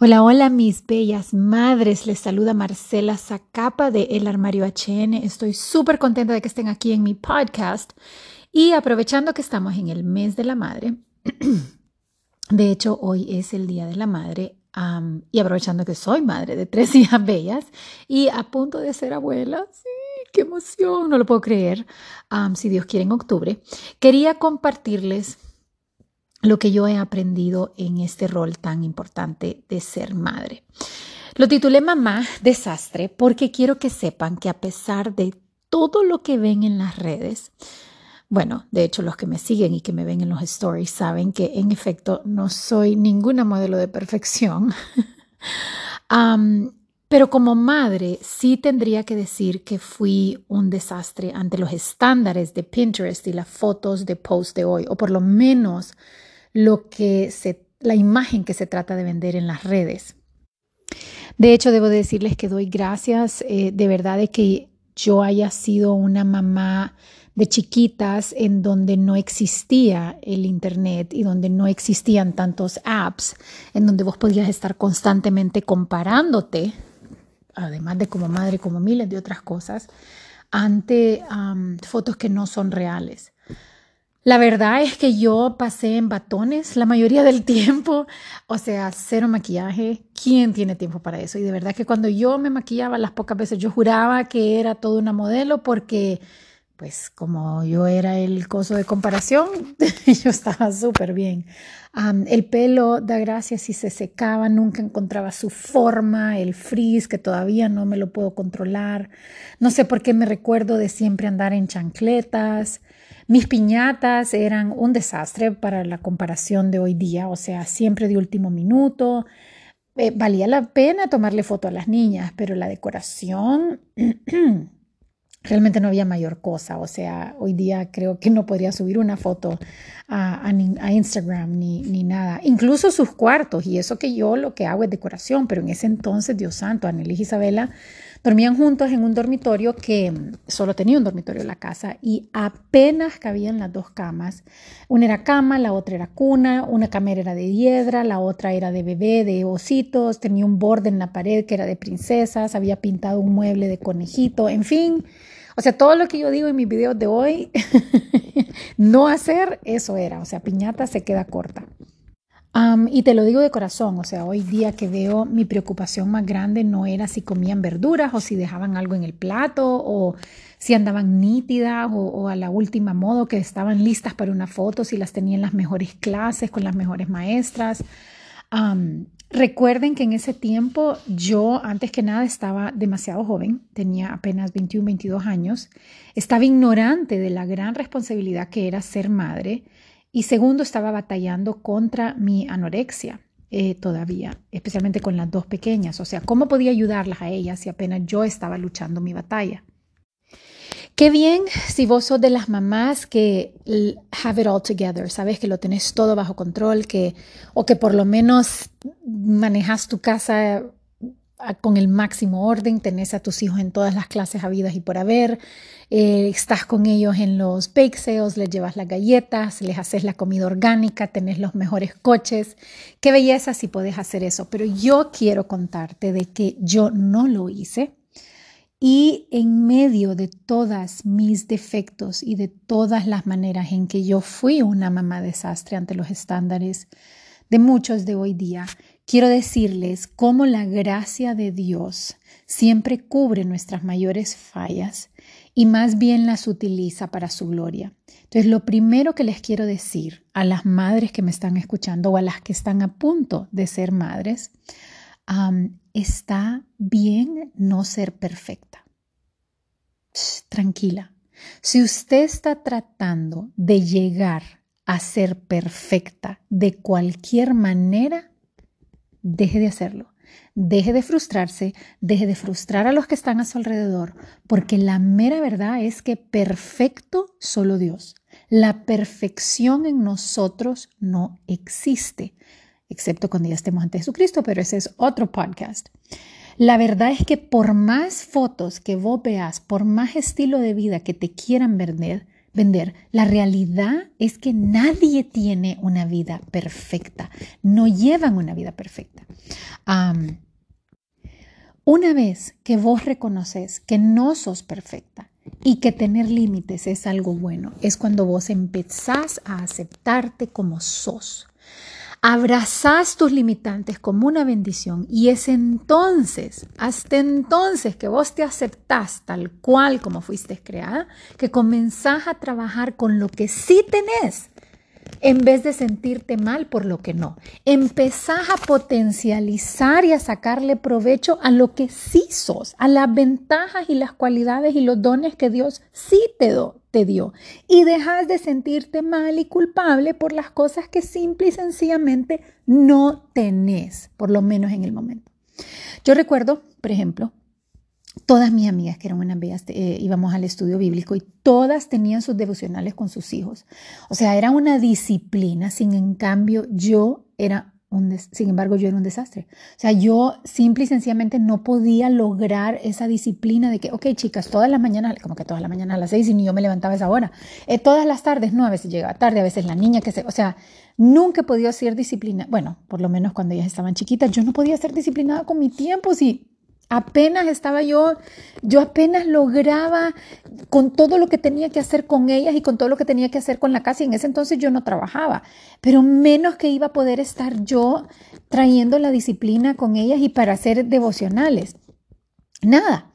Hola, hola mis bellas madres, les saluda Marcela Zacapa de El Armario HN. Estoy súper contenta de que estén aquí en mi podcast y aprovechando que estamos en el mes de la madre, de hecho hoy es el Día de la Madre y aprovechando que soy madre de tres hijas bellas y a punto de ser abuela, sí, qué emoción, no lo puedo creer, si Dios quiere en octubre, quería compartirles lo que yo he aprendido en este rol tan importante de ser madre. Lo titulé Mamá Desastre porque quiero que sepan que a pesar de todo lo que ven en las redes, bueno, de hecho los que me siguen y que me ven en los stories saben que en efecto no soy ninguna modelo de perfección. pero como madre sí tendría que decir que fui un desastre ante los estándares de Pinterest y las fotos de post de hoy, o por lo menos lo que se, la imagen que se trata de vender en las redes. De hecho, debo decirles que doy gracias eh, de verdad de que yo haya sido una mamá de chiquitas en donde no existía el Internet y donde no existían tantos apps, en donde vos podías estar constantemente comparándote, además de como madre, como miles de otras cosas, ante fotos que no son reales. La verdad es que yo pasé en batones la mayoría del tiempo, o sea, cero maquillaje. ¿Quién tiene tiempo para eso? Y de verdad que cuando yo me maquillaba las pocas veces, yo juraba que era toda una modelo porque, pues como yo era el coso de comparación, yo estaba súper bien. el pelo, da gracias, si se secaba, nunca encontraba su forma, el frizz, que todavía no me lo puedo controlar. No sé por qué me recuerdo de siempre andar en chancletas. Mis piñatas eran un desastre para la comparación de hoy día, o sea, siempre de último minuto. Eh, valía la pena tomarle foto a las niñas, pero la decoración realmente no había mayor cosa. O sea, hoy día creo que no podría subir una foto a, Instagram ni, ni, nada. Incluso sus cuartos, y eso que yo lo que hago es decoración, pero en ese entonces, Dios santo, y Isabela Dormían juntos en un dormitorio que solo tenía un dormitorio en la casa y apenas cabían las dos camas. Una era cama, la otra era cuna, una cama era de hiedra, la otra era de bebé, de ositos, tenía un borde en la pared que era de princesas, había pintado un mueble de conejito, en fin. O sea, todo lo que yo digo en mis videos de hoy, no hacer, eso era. O sea, piñata se queda corta y te lo digo de corazón, o sea, hoy día que veo mi preocupación más grande no era si comían verduras o si dejaban algo en el plato o si andaban nítidas o, a la última modo que estaban listas para una foto, si las tenían las mejores clases con las mejores maestras. recuerden que en ese tiempo yo antes que nada estaba demasiado joven, tenía apenas 21, 22 años, estaba ignorante de la gran responsabilidad que era ser madre y segundo, estaba batallando contra mi anorexia eh, todavía, especialmente con las dos pequeñas. O sea, ¿cómo podía ayudarlas a ellas si apenas yo estaba luchando mi batalla? Qué bien si vos sos de las mamás que have it all together, sabes que lo tenés todo bajo control, que o que por lo menos manejas tu casa con el máximo orden, tenés a tus hijos en todas las clases habidas y por haber, eh, estás con ellos en los bake sales, les llevas las galletas, les haces la comida orgánica, tenés los mejores coches. Qué belleza si puedes hacer eso, pero yo quiero contarte de que yo no lo hice y en medio de todas mis defectos y de todas las maneras en que yo fui una mamá desastre ante los estándares de muchos de hoy día, quiero decirles cómo la gracia de Dios siempre cubre nuestras mayores fallas y más bien las utiliza para su gloria. Entonces, lo primero que les quiero decir a las madres que me están escuchando o a las que están a punto de ser madres, está bien no ser perfecta. tranquila. Si usted está tratando de llegar a ser perfecta de cualquier manera, deje de hacerlo. Deje de frustrarse, deje de frustrar a los que están a su alrededor, porque la mera verdad es que perfecto solo Dios. La perfección en nosotros no existe, excepto cuando ya estemos ante Jesucristo, pero ese es otro podcast. La verdad es que por más fotos que vos veas, por más estilo de vida que te quieran vender, vender. La realidad es que nadie tiene una vida perfecta, no llevan una vida perfecta. una vez que vos reconoces que no sos perfecta y que tener límites es algo bueno, es cuando vos empezás a aceptarte como sos. Abrazás tus limitantes como una bendición y es entonces, hasta entonces que vos te aceptás tal cual como fuiste creada, que comenzás a trabajar con lo que sí tenés en vez de sentirte mal por lo que no. Empezás a potencializar y a sacarle provecho a lo que sí sos, a las ventajas y las cualidades y los dones que Dios sí te, te dio. Y dejas de sentirte mal y culpable por las cosas que simple y sencillamente no tenés, por lo menos en el momento. Yo recuerdo, por ejemplo, Todas mis amigas que eran unas bellas eh, íbamos al estudio bíblico y todas tenían sus devocionales con sus hijos. O sea, era una disciplina, sin en cambio yo era un, sin embargo yo era un desastre. O sea, yo simple y sencillamente no podía lograr esa disciplina de que, ok, chicas, todas las mañanas, como que todas las mañanas a las seis y ni yo me levantaba a esa hora. Eh, todas las tardes, no, a veces llegaba tarde, a veces la niña que se, o sea, nunca he podido ser disciplina. Bueno, por lo menos cuando ellas estaban chiquitas, yo no podía ser disciplinada con mi tiempo, si Apenas estaba yo, yo apenas lograba con todo lo que tenía que hacer con ellas y con todo lo que tenía que hacer con la casa. Y en ese entonces yo no trabajaba, pero menos que iba a poder estar yo trayendo la disciplina con ellas y para hacer devocionales. Nada.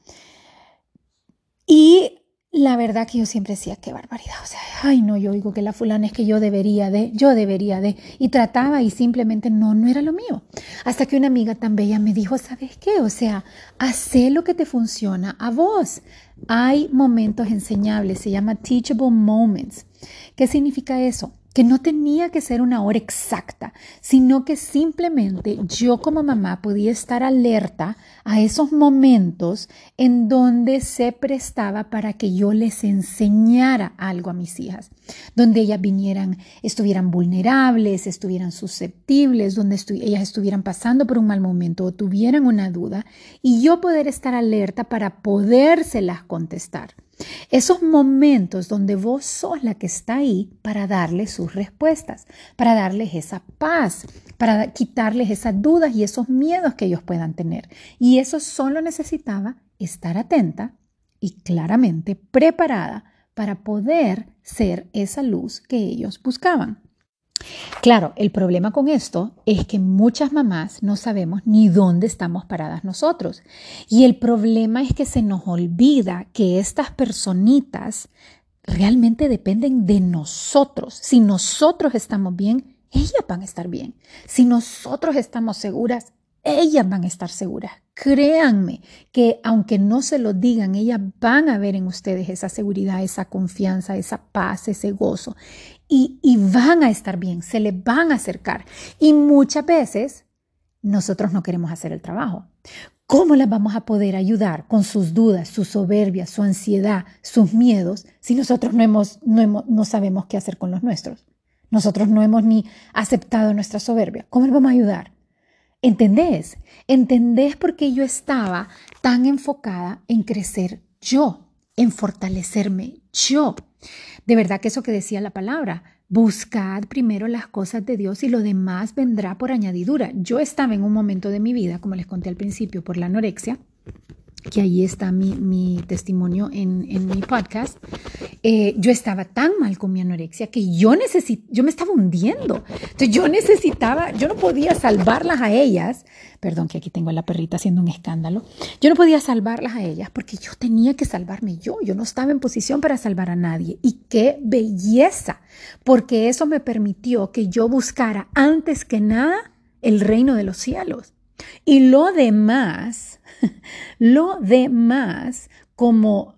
Y la verdad que yo siempre decía, qué barbaridad, o sea, ay no, yo digo que la fulana es que yo debería de, yo debería de, y trataba y simplemente no, no era lo mío. Hasta que una amiga tan bella me dijo, ¿sabes qué? O sea, hace lo que te funciona a vos. Hay momentos enseñables, se llama teachable moments. ¿Qué significa eso? Que no tenía que ser una hora exacta, sino que simplemente yo como mamá podía estar alerta a esos momentos en donde se prestaba para que yo les enseñara algo a mis hijas, donde ellas vinieran, estuvieran vulnerables, estuvieran susceptibles, donde ellas estuvieran pasando por un mal momento o tuvieran una duda y yo poder estar alerta para podérselas contestar. Esos momentos donde vos sos la que está ahí para darles sus respuestas, para darles esa paz, para quitarles esas dudas y esos miedos que ellos puedan tener. Y eso solo necesitaba estar atenta y claramente preparada para poder ser esa luz que ellos buscaban. Claro, el problema con esto es que muchas mamás no sabemos ni dónde estamos paradas nosotros. Y el problema es que se nos olvida que estas personitas realmente dependen de nosotros. Si nosotros estamos bien, ellas van a estar bien. Si nosotros estamos seguras, ellas van a estar seguras. Créanme que aunque no se lo digan, ellas van a ver en ustedes esa seguridad, esa confianza, esa paz, ese gozo. Y, van a estar bien, se les van a acercar. Y muchas veces nosotros no queremos hacer el trabajo. ¿Cómo las vamos a poder ayudar con sus dudas, su soberbia, su ansiedad, sus miedos, si nosotros no, hemos, no, hemos, no sabemos qué hacer con los nuestros? Nosotros no hemos ni aceptado nuestra soberbia. ¿Cómo les vamos a ayudar? ¿Entendés? ¿Entendés por qué yo estaba tan enfocada en crecer yo, en fortalecerme yo? De verdad que eso que decía la palabra, buscad primero las cosas de Dios y lo demás vendrá por añadidura. Yo estaba en un momento de mi vida, como les conté al principio, por la anorexia, que ahí está mi, testimonio en, mi podcast, eh, yo estaba tan mal con mi anorexia que yo necesito, yo me estaba hundiendo. Entonces yo necesitaba, yo no podía salvarlas a ellas, perdón que aquí tengo a la perrita haciendo un escándalo, yo no podía salvarlas a ellas porque yo tenía que salvarme yo, yo no estaba en posición para salvar a nadie. Y qué belleza, porque eso me permitió que yo buscara antes que nada el reino de los cielos. Y lo demás, lo demás, como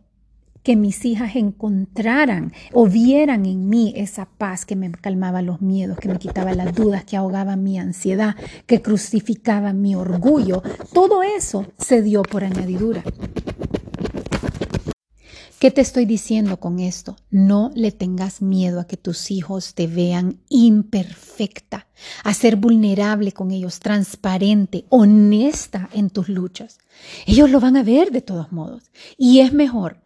que mis hijas encontraran o vieran en mí esa paz que me calmaba los miedos, que me quitaba las dudas, que ahogaba mi ansiedad, que crucificaba mi orgullo. Todo eso se dio por añadidura. ¿Qué te estoy diciendo con esto? No le tengas miedo a que tus hijos te vean imperfecta, a ser vulnerable con ellos, transparente, honesta en tus luchas. Ellos lo van a ver de todos modos. Y es mejor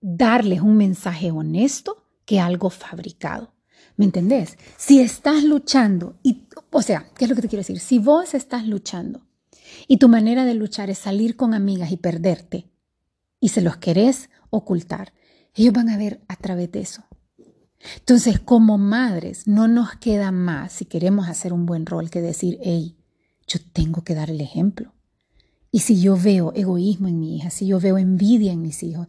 darles un mensaje honesto que algo fabricado. ¿Me entendés? Si estás luchando, y, o sea, ¿qué es lo que te quiero decir? Si vos estás luchando y tu manera de luchar es salir con amigas y perderte, y se los querés ocultar, ellos van a ver a través de eso. Entonces, como madres, no nos queda más, si queremos hacer un buen rol, que decir, hey, yo tengo que dar el ejemplo. Y si yo veo egoísmo en mi hija, si yo veo envidia en mis hijos,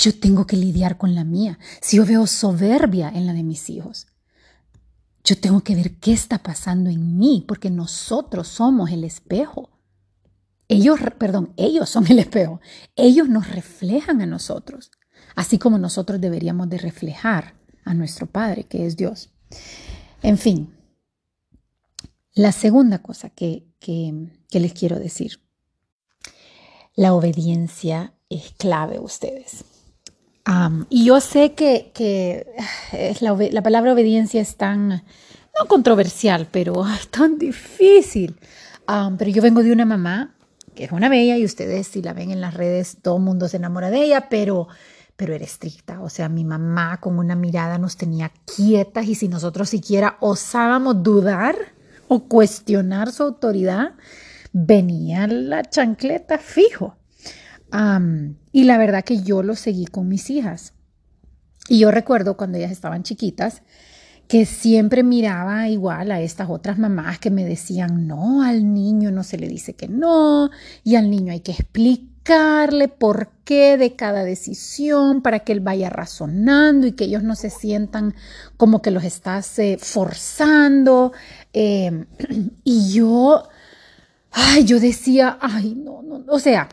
yo tengo que lidiar con la mía. Si yo veo soberbia en la de mis hijos, yo tengo que ver qué está pasando en mí, porque nosotros somos el espejo. Ellos, perdón, ellos son el espejo. Ellos nos reflejan a nosotros, así como nosotros deberíamos de reflejar a nuestro Padre, que es Dios. En fin, la segunda cosa que, les quiero decir, la obediencia es clave ustedes. y yo sé que, es la, palabra obediencia es tan, no controversial, pero tan difícil. pero yo vengo de una mamá que es una bella y ustedes si la ven en las redes, todo el mundo se enamora de ella, pero pero era estricta. O sea, mi mamá con una mirada nos tenía quietas y si nosotros siquiera osábamos dudar o cuestionar su autoridad, venía la chancleta fijo. y la verdad que yo lo seguí con mis hijas. Y yo recuerdo cuando ellas estaban chiquitas, que siempre miraba igual a estas otras mamás que me decían, no, al niño no se le dice que no, y al niño hay que explicar por qué de cada decisión para que él vaya razonando y que ellos no se sientan como que los estás eh, forzando. Em, y yo, ay, yo decía, ay, no, no, o sea,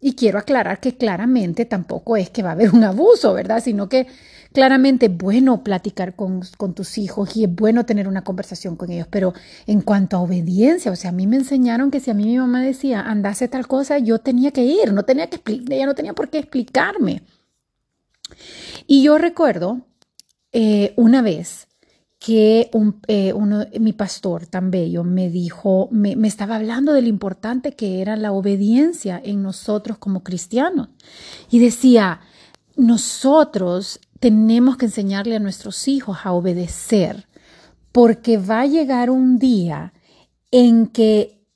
y quiero aclarar que claramente tampoco es que va a haber un abuso, ¿verdad? Sino que claramente bueno platicar con, tus hijos y es bueno tener una conversación con ellos, pero en cuanto a obediencia, o sea, a mí me enseñaron que si a mí mi mamá decía, andase tal cosa, yo tenía que ir, no tenía que ella no tenía por qué explicarme. Y yo recuerdo eh, una vez que eh, mi pastor tan bello me dijo, me, me, estaba hablando de lo importante que era la obediencia en nosotros como cristianos. Y decía, nosotros tenemos que enseñarle a nuestros hijos a obedecer, porque va a llegar un día en que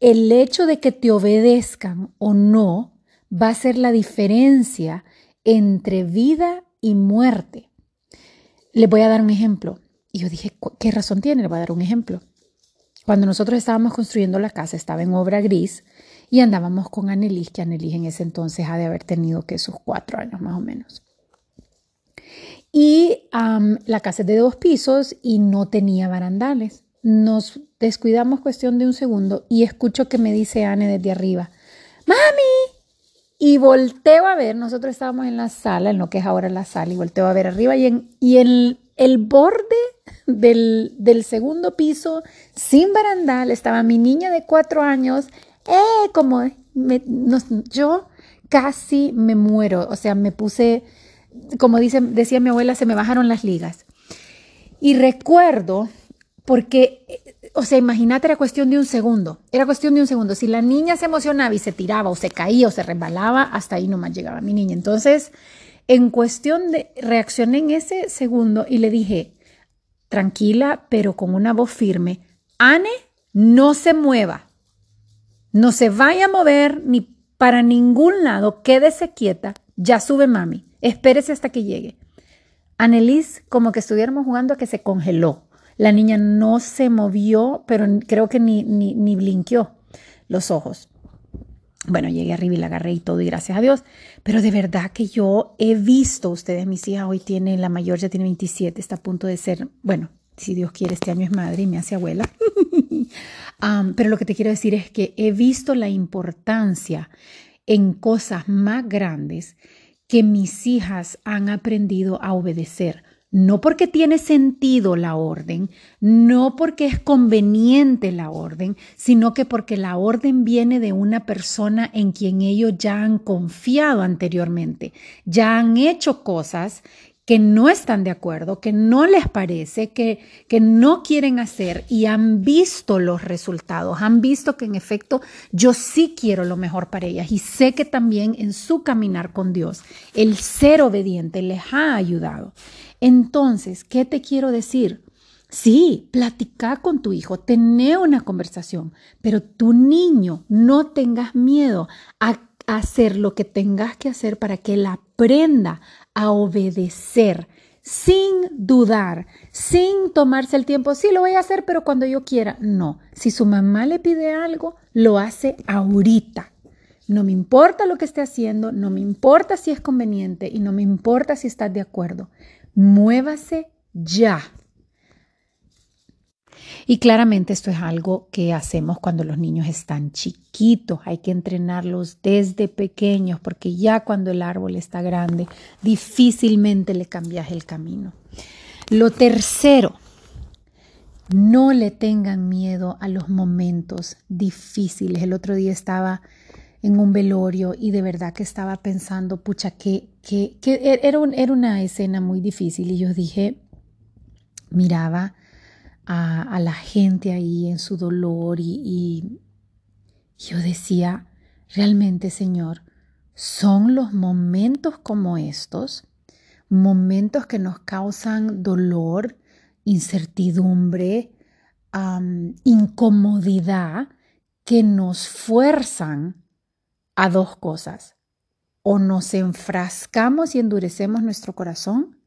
el hecho de que te obedezcan o no va a ser la diferencia entre vida y muerte. Le voy a dar un ejemplo. Y yo dije, ¿qué razón tiene? Le voy a dar un ejemplo. Cuando nosotros estábamos construyendo la casa, estaba en obra gris y andábamos con Anelis, que Anelis en ese entonces ha de haber tenido que sus cuatro años más o menos. Y la casa es de dos pisos y no tenía barandales. Nos descuidamos cuestión de un segundo y escucho que me dice Anne desde arriba, ¡Mami! Y volteo a ver, nosotros estábamos en la sala, en lo que es ahora la sala, y volteo a ver arriba y en, y en el borde del, del segundo piso, sin barandal, estaba mi niña de cuatro años ¡eh! Como yo casi me muero, o sea, me puse, como dice, decía mi abuela, se me bajaron las ligas. Y recuerdo, porque, o sea, imagínate, era cuestión de un segundo, era cuestión de un segundo. Si la niña se emocionaba y se tiraba o se caía o se resbalaba, hasta ahí nomás llegaba mi niña. Entonces, en cuestión de, reaccioné en ese segundo y le dije, tranquila, pero con una voz firme, Anne, no se mueva. No se vaya a mover ni para ningún lado, quédese quieta, ya sube mami, espérese hasta que llegue. Annelies, como que estuviéramos jugando a que se congeló. La niña no se movió, pero creo que ni, ni, ni blinqueó los ojos. Bueno, llegué arriba y la agarré y todo, y gracias a Dios. Pero de verdad que yo he visto, ustedes, mis hijas hoy tienen, la mayor ya tiene 27, está a punto de ser, bueno, si Dios quiere, este año es madre y me hace abuela. pero lo que te quiero decir es que he visto la importancia en cosas más grandes que mis hijas han aprendido a obedecer. No porque tiene sentido la orden, no porque es conveniente la orden, sino que porque la orden viene de una persona en quien ellos ya han confiado anteriormente, ya han hecho cosas que no están de acuerdo, que no les parece, que, que no quieren hacer y han visto los resultados, han visto que en efecto yo sí quiero lo mejor para ellas y sé que también en su caminar con Dios el ser obediente les ha ayudado. Entonces, ¿qué te quiero decir? Sí, platica con tu hijo, tené una conversación, pero tu niño no tengas miedo a hacer lo que tengas que hacer para que él aprenda a obedecer sin dudar, sin tomarse el tiempo. Sí, lo voy a hacer, pero cuando yo quiera. No, si su mamá le pide algo, lo hace ahorita. No me importa lo que esté haciendo, no me importa si es conveniente y no me importa si estás de acuerdo. Muévase ya. Y claramente esto es algo que hacemos cuando los niños están chiquitos. Hay que entrenarlos desde pequeños porque ya cuando el árbol está grande, difícilmente le cambias el camino. Lo tercero, no le tengan miedo a los momentos difíciles. El otro día estaba en un velorio y de verdad que estaba pensando, pucha, que, que, era, era una escena muy difícil y yo dije, miraba a, la gente ahí en su dolor y, yo decía, realmente Señor, son los momentos como estos, momentos que nos causan dolor, incertidumbre, incomodidad, que nos fuerzan a dos cosas. O nos enfrascamos y endurecemos nuestro corazón,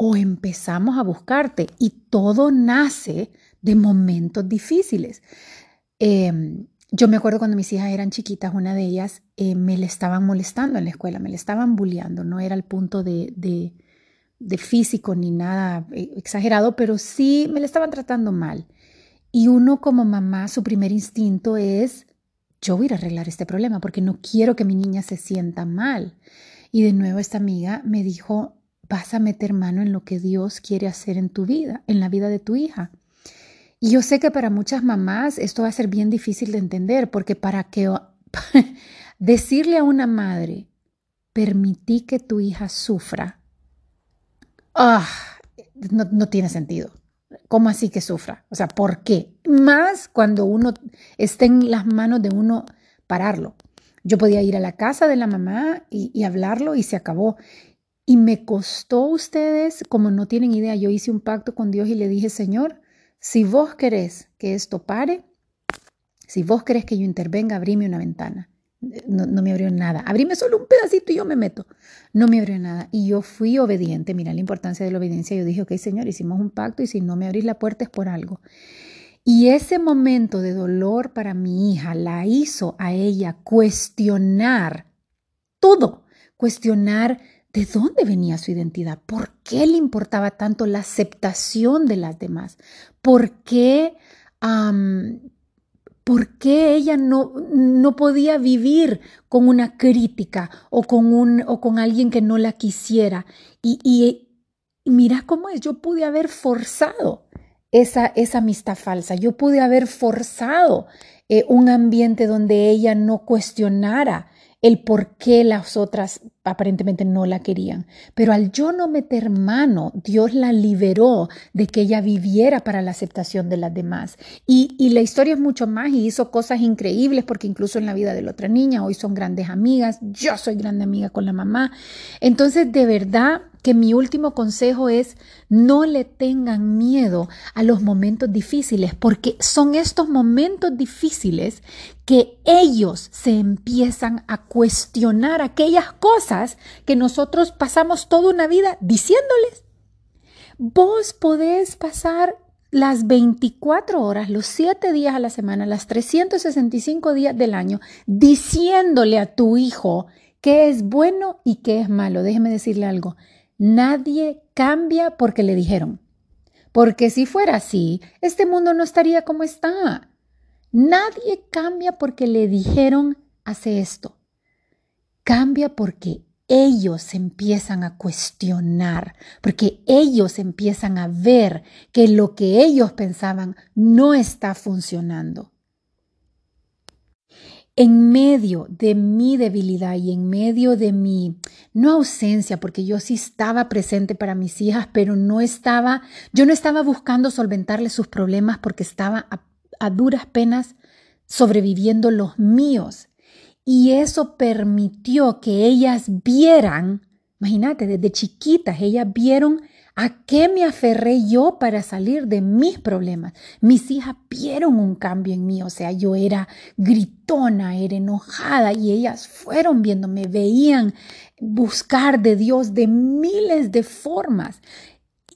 o empezamos a buscarte y todo nace de momentos difíciles. Em, yo me acuerdo cuando mis hijas eran chiquitas, una de ellas eh, me le estaban molestando en la escuela, me le estaban bulleando, no era el punto de, de, de físico ni nada eh, exagerado, pero sí me le estaban tratando mal. Y uno como mamá, su primer instinto es, yo voy a arreglar este problema porque no quiero que mi niña se sienta mal. Y de nuevo esta amiga me dijo, vas a meter mano en lo que Dios quiere hacer en tu vida, en la vida de tu hija. Y yo sé que para muchas mamás esto va a ser bien difícil de entender, porque para que decirle a una madre, permití que tu hija sufra, ah, no, no tiene sentido. ¿Cómo así que sufra? O sea, ¿por qué? Más cuando uno esté en las manos de uno pararlo. Yo podía ir a la casa de la mamá y, y, hablarlo y se acabó. Y me costó ustedes, como no tienen idea, yo hice un pacto con Dios y le dije, Señor, si vos querés que esto pare, si vos querés que yo intervenga, abrime una ventana. No, me abrió nada. Abrime solo un pedacito y yo me meto. No me abrió nada. Y yo fui obediente. Mira la importancia de la obediencia. Yo dije, ok, Señor, hicimos un pacto y si no me abrís la puerta es por algo. Y ese momento de dolor para mi hija la hizo a ella cuestionar todo, cuestionar ¿De dónde venía su identidad? ¿Por qué le importaba tanto la aceptación de las demás? ¿Por qué, ¿por qué ella no, no, podía vivir con una crítica o con, un, o con alguien que no la quisiera? Y, y, mira cómo es, yo pude haber forzado esa, esa amistad falsa, yo pude haber forzado eh, un ambiente donde ella no cuestionara el por qué las otras aparentemente no la querían. Pero al yo no meter mano, Dios la liberó de que ella viviera para la aceptación de las demás. Y, la historia es mucho más y hizo cosas increíbles porque incluso en la vida de la otra niña, hoy son grandes amigas, yo soy grande amiga con la mamá. Entonces, de verdad, que mi último consejo es no le tengan miedo a los momentos difíciles, porque son estos momentos difíciles que ellos se empiezan a cuestionar aquellas cosas que nosotros pasamos toda una vida diciéndoles. Vos podés pasar las 24 horas, los 7 días a la semana, las 365 días del año, diciéndole a tu hijo qué es bueno y qué es malo. Déjeme decirle algo Nadie cambia porque le dijeron. Porque si fuera así, este mundo no estaría como está. Nadie cambia porque le dijeron hace esto. Cambia porque ellos empiezan a cuestionar, porque ellos empiezan a ver que lo que ellos pensaban no está funcionando. en medio de mi debilidad y en medio de mi, no ausencia, porque yo sí estaba presente para mis hijas, pero no estaba, yo no estaba buscando solventarles sus problemas porque estaba a, a duras penas sobreviviendo los míos. Y eso permitió que ellas vieran, imagínate, desde chiquitas, ellas vieron ¿A qué me aferré yo para salir de mis problemas? Mis hijas vieron un cambio en mí, o sea, yo era gritona, era enojada y ellas fueron viendo, me veían buscar de Dios de miles de formas.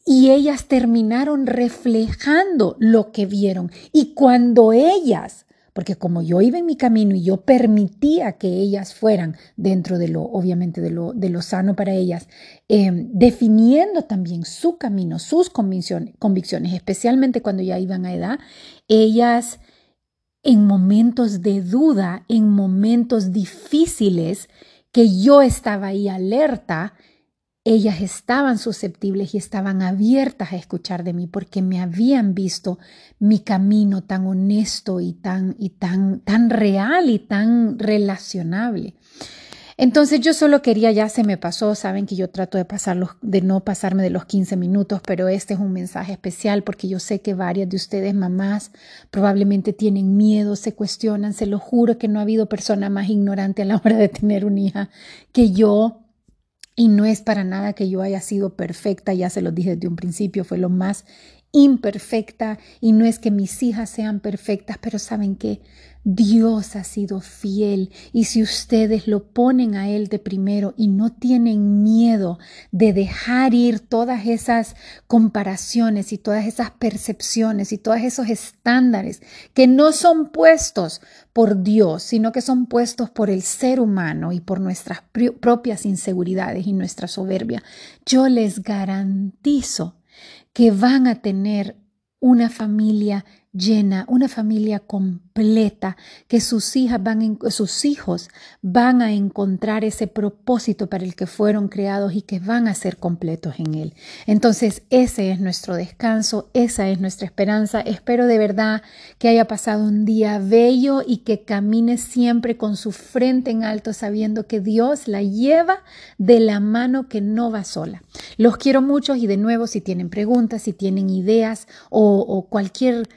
Y ellas terminaron reflejando lo que vieron. Y cuando ellas porque como yo iba en mi camino y yo permitía que ellas fueran dentro de lo, obviamente, de lo, de lo sano para ellas, em, definiendo también su camino, sus convicciones, convicciones, especialmente cuando ya iban a edad, ellas en momentos de duda, en momentos difíciles, que yo estaba ahí alerta, ellas estaban susceptibles y estaban abiertas a escuchar de mí porque me habían visto mi camino tan honesto y tan, y tan, tan real y tan relacionable. Entonces yo solo quería, ya se me pasó, saben que yo trato de, pasarlos, de no pasarme de los 15 minutos, pero este es un mensaje especial porque yo sé que varias de ustedes, mamás, probablemente tienen miedo, se cuestionan, se lo juro que no ha habido persona más ignorante a la hora de tener una hija que yo y no es para nada que yo haya sido perfecta, ya se lo dije desde un principio, fue lo más imperfecta y no es que mis hijas sean perfectas, pero saben que Dios ha sido fiel y si ustedes lo ponen a Él de primero y no tienen miedo de dejar ir todas esas comparaciones y todas esas percepciones y todos esos estándares que no son puestos por Dios, sino que son puestos por el ser humano y por nuestras propias inseguridades y nuestra soberbia, yo les garantizo que van a tener una familia llena, una familia completa, que sus hijas van sus hijos van a encontrar ese propósito para el que fueron creados y que van a ser completos en él. Entonces, ese es nuestro descanso, esa es nuestra esperanza. Espero de verdad que haya pasado un día bello y que camine siempre con su frente en alto sabiendo que Dios la lleva de la mano que no va sola. Los quiero mucho y de nuevo si tienen preguntas, si tienen ideas o cualquier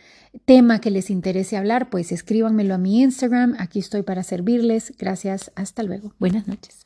tema que les interese hablar, pues escríbanmelo a mi Instagram. Aquí estoy para servirles. Gracias. Hasta luego. Buenas noches.